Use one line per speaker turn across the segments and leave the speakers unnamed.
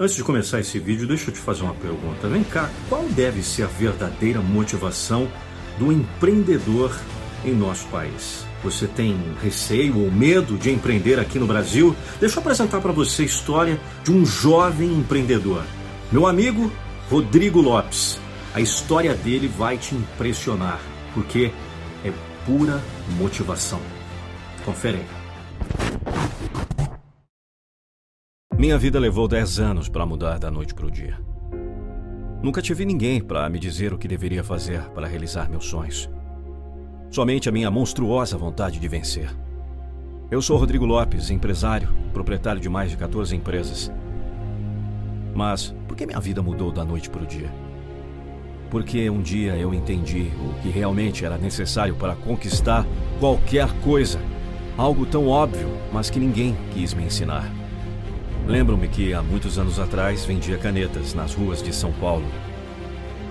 Antes de começar esse vídeo, deixa eu te fazer uma pergunta. Vem cá, qual deve ser a verdadeira motivação do empreendedor em nosso país? Você tem receio ou medo de empreender aqui no Brasil? Deixa eu apresentar para você a história de um jovem empreendedor. Meu amigo Rodrigo Lopes. A história dele vai te impressionar, porque é pura motivação. Confere aí. Minha vida levou 10 anos para mudar da noite para o dia. Nunca tive ninguém para me dizer o que deveria fazer para realizar meus sonhos. Somente a minha monstruosa vontade de vencer. Eu sou Rodrigo Lopes, empresário, proprietário de mais de 14 empresas. Mas por que minha vida mudou da noite para o dia? Porque um dia eu entendi o que realmente era necessário para conquistar qualquer coisa. Algo tão óbvio, mas que ninguém quis me ensinar. Lembro-me que há muitos anos atrás vendia canetas nas ruas de São Paulo.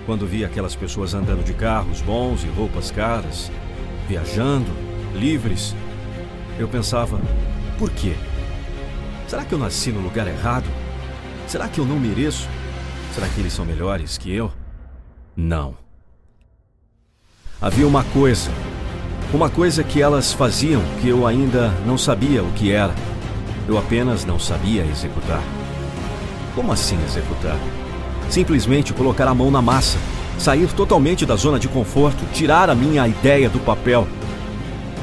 Quando via aquelas pessoas andando de carros bons e roupas caras, viajando, livres, eu pensava: por quê? Será que eu nasci no lugar errado? Será que eu não mereço? Será que eles são melhores que eu? Não. Havia uma coisa, uma coisa que elas faziam que eu ainda não sabia o que era. Eu apenas não sabia executar. Como assim executar? Simplesmente colocar a mão na massa, sair totalmente da zona de conforto, tirar a minha ideia do papel.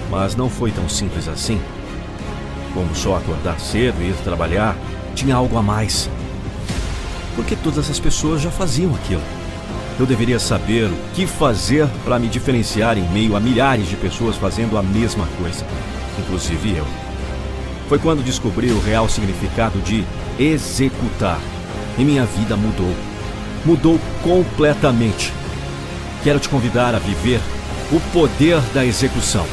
Mas não foi tão simples assim. Como só acordar cedo e ir trabalhar, tinha algo a mais. Porque todas as pessoas já faziam aquilo. Eu deveria saber o que fazer para me diferenciar em meio a milhares de pessoas fazendo a mesma coisa, inclusive eu foi quando descobri o real significado de executar. E minha vida mudou. Mudou completamente. Quero te convidar a viver o poder da execução.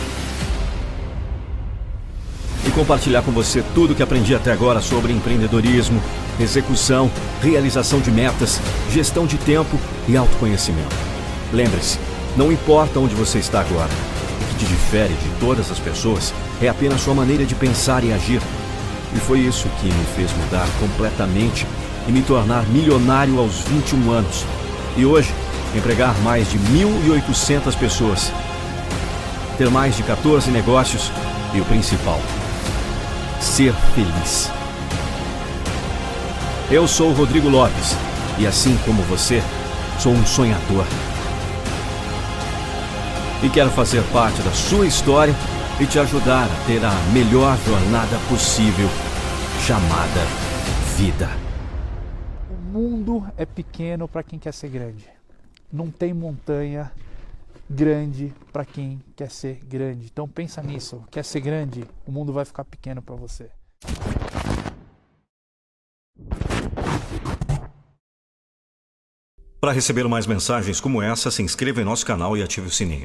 E compartilhar com você tudo o que aprendi até agora sobre empreendedorismo, execução, realização de metas, gestão de tempo e autoconhecimento. Lembre-se, não importa onde você está agora, que difere de todas as pessoas é apenas sua maneira de pensar e agir. E foi isso que me fez mudar completamente e me tornar milionário aos 21 anos. E hoje, empregar mais de 1.800 pessoas. Ter mais de 14 negócios e o principal, ser feliz. Eu sou Rodrigo Lopes e, assim como você, sou um sonhador. E quero fazer parte da sua história e te ajudar a ter a melhor jornada possível, chamada vida.
O mundo é pequeno para quem quer ser grande. Não tem montanha grande para quem quer ser grande. Então pensa nisso. Quer ser grande? O mundo vai ficar pequeno para você.
Para receber mais mensagens como essa, se inscreva em nosso canal e ative o sininho.